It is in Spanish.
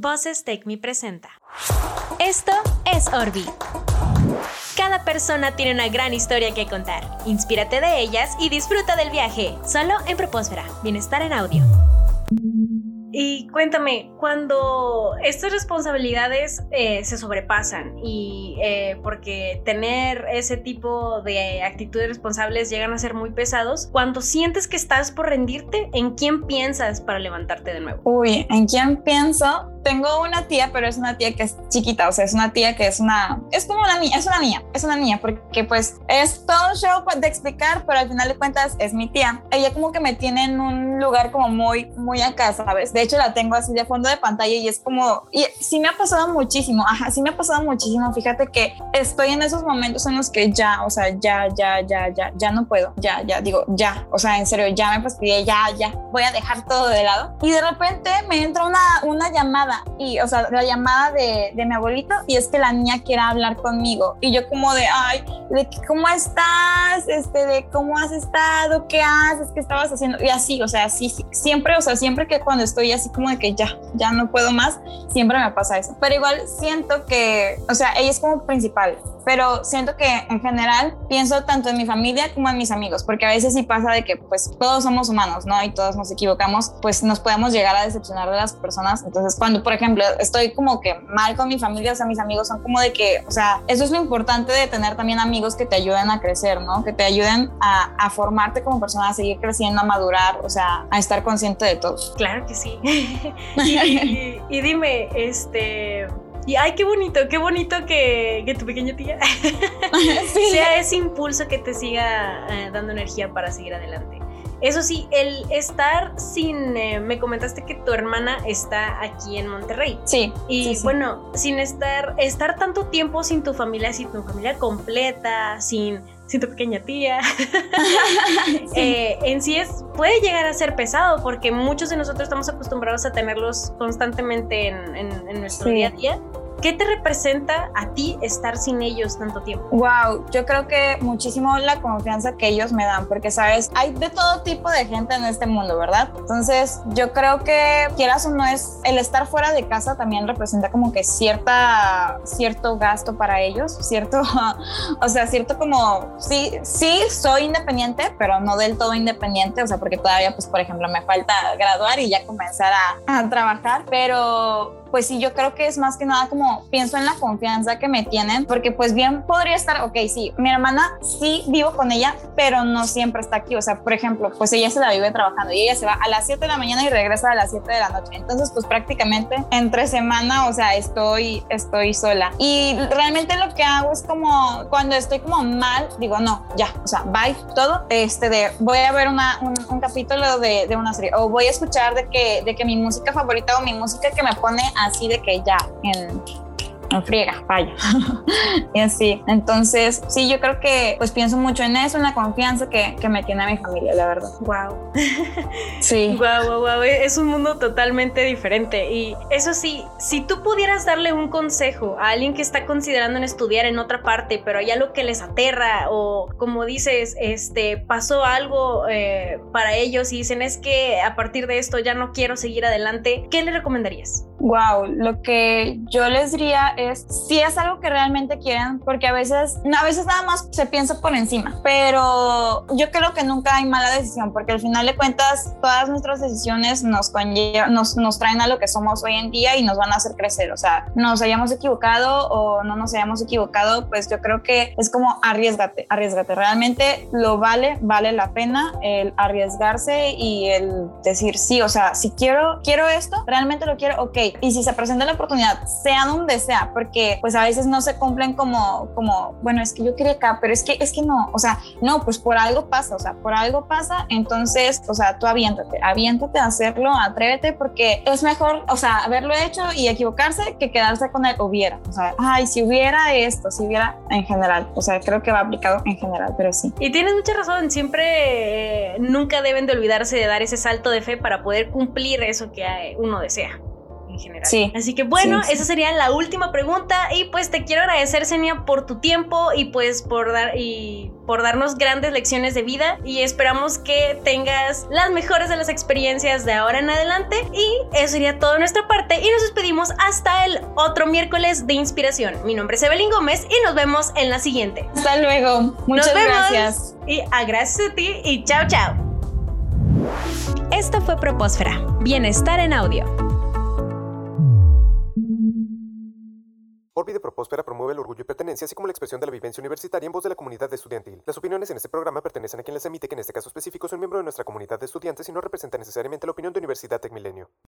Voces Take Me presenta. Esto es Orbi. Cada persona tiene una gran historia que contar. Inspírate de ellas y disfruta del viaje. Solo en Propósfera. Bienestar en audio. Y cuéntame, cuando estas responsabilidades eh, se sobrepasan y eh, porque tener ese tipo de actitudes responsables llegan a ser muy pesados, cuando sientes que estás por rendirte, ¿en quién piensas para levantarte de nuevo? Uy, ¿en quién pienso? Tengo una tía, pero es una tía que es chiquita, o sea, es una tía que es una, es como una niña, es una niña, es una niña, porque pues es todo un show de explicar, pero al final de cuentas es mi tía. Ella como que me tiene en un lugar como muy, muy acá, ¿sabes? De hecho la tengo así de fondo de pantalla y es como, y sí me ha pasado muchísimo, ajá, sí me ha pasado muchísimo. Fíjate que estoy en esos momentos en los que ya, o sea, ya, ya, ya, ya, ya no puedo, ya, ya, digo, ya, o sea, en serio, ya me fastidié, ya, ya, voy a dejar todo de lado. Y de repente me entra una, una llamada y, o sea, la llamada de, de mi abuelito y es que la niña quiere hablar conmigo. Y yo como de, ay, de cómo estás, este, de cómo has estado, qué haces, qué estabas haciendo y así, o sea, sí, sí siempre, o sea, siempre que cuando estoy así como de que ya, ya no puedo más, siempre me pasa eso. Pero igual siento que, o sea, ella es como principal, pero siento que en general pienso tanto en mi familia como en mis amigos, porque a veces sí pasa de que pues todos somos humanos, ¿no? Y todos nos equivocamos, pues nos podemos llegar a decepcionar de las personas. Entonces, cuando, por ejemplo, estoy como que mal con mi familia, o sea, mis amigos son como de que, o sea, eso es lo importante de tener también amigos que te ayuden a crecer, ¿no? Que te ayuden a, a formarte como persona, a seguir creciendo, a madurar, o sea, a estar consciente de todo. Claro que sí. y, y, dime, este... Y ay, qué bonito, qué bonito que, que tu pequeña tía sí. sea ese impulso que te siga eh, dando energía para seguir adelante. Eso sí, el estar sin. Eh, me comentaste que tu hermana está aquí en Monterrey. Sí. Y sí, sí. bueno, sin estar. Estar tanto tiempo sin tu familia, sin tu familia completa, sin sin tu pequeña tía. sí. eh, en sí es, puede llegar a ser pesado porque muchos de nosotros estamos acostumbrados a tenerlos constantemente en, en, en nuestro día a día. ¿Qué te representa a ti estar sin ellos tanto tiempo? Wow, yo creo que muchísimo la confianza que ellos me dan, porque sabes, hay de todo tipo de gente en este mundo, ¿verdad? Entonces, yo creo que quieras o no es el estar fuera de casa también representa como que cierta cierto gasto para ellos, cierto, o sea, cierto como sí, sí soy independiente, pero no del todo independiente, o sea, porque todavía pues por ejemplo me falta graduar y ya comenzar a, a trabajar, pero pues sí, yo creo que es más que nada como pienso en la confianza que me tienen, porque pues bien podría estar, ok, sí, mi hermana sí vivo con ella, pero no siempre está aquí. O sea, por ejemplo, pues ella se la vive trabajando y ella se va a las 7 de la mañana y regresa a las 7 de la noche. Entonces, pues prácticamente entre semana, o sea, estoy, estoy sola. Y realmente lo que hago es como cuando estoy como mal, digo, no, ya, o sea, bye, todo, este de voy a ver una, un, un capítulo de, de, una serie o voy a escuchar de que, de que mi música favorita o mi música que me pone así de que ya en, en friega, vaya. y así. Entonces, sí, yo creo que pues pienso mucho en eso, en la confianza que, que me tiene mi familia, la verdad. Wow. sí. Wow, wow, wow. Es un mundo totalmente diferente. Y eso sí, si tú pudieras darle un consejo a alguien que está considerando en estudiar en otra parte, pero hay algo que les aterra o como dices, este, pasó algo eh, para ellos y dicen es que a partir de esto ya no quiero seguir adelante, ¿qué le recomendarías? Wow, lo que yo les diría es si es algo que realmente quieren, porque a veces, a veces nada más se piensa por encima, pero yo creo que nunca hay mala decisión, porque al final de cuentas todas nuestras decisiones nos, nos, nos traen a lo que somos hoy en día y nos van a hacer crecer, o sea, nos hayamos equivocado o no nos hayamos equivocado, pues yo creo que es como arriesgate, arriesgate, realmente lo vale, vale la pena el arriesgarse y el decir sí, o sea, si quiero, quiero esto, realmente lo quiero, ok, y si se presenta la oportunidad, sea donde sea, porque pues a veces no se cumplen como, como, bueno, es que yo quería acá, pero es que, es que no, o sea, no, pues por algo pasa, o sea, por algo pasa, entonces, o sea, tú aviéntate, aviéntate a hacerlo, atrévete, porque es mejor, o sea, haberlo hecho y equivocarse que quedarse con el hubiera, o sea, ay, si hubiera esto, si hubiera en general, o sea, creo que va aplicado en general, pero sí. Y tienes mucha razón, siempre, eh, nunca deben de olvidarse de dar ese salto de fe para poder cumplir eso que uno desea general. Sí. Así que bueno, Sí, sí. esa sería la última pregunta y pues te quiero agradecer, Senia, por tu tiempo y pues por dar y por darnos grandes lecciones de vida y esperamos que tengas las mejores de las experiencias de ahora en adelante y eso sería todo de nuestra parte y nos despedimos hasta el otro miércoles de inspiración. Mi nombre es Evelyn Gómez y nos vemos en la siguiente. Hasta luego. Muchas Nos vemos. gracias. Y a gracias a ti y chao chao. Esto fue Propósfera, Bienestar en Audio. Orbi de Propósfera promueve el orgullo y pertenencia, así como la expresión de la vivencia universitaria en voz de la comunidad estudiantil. Las opiniones en este programa pertenecen a quien las emite, que en este caso específico es un miembro de nuestra comunidad de estudiantes y no representa necesariamente la opinión de Universidad Tecmilenio.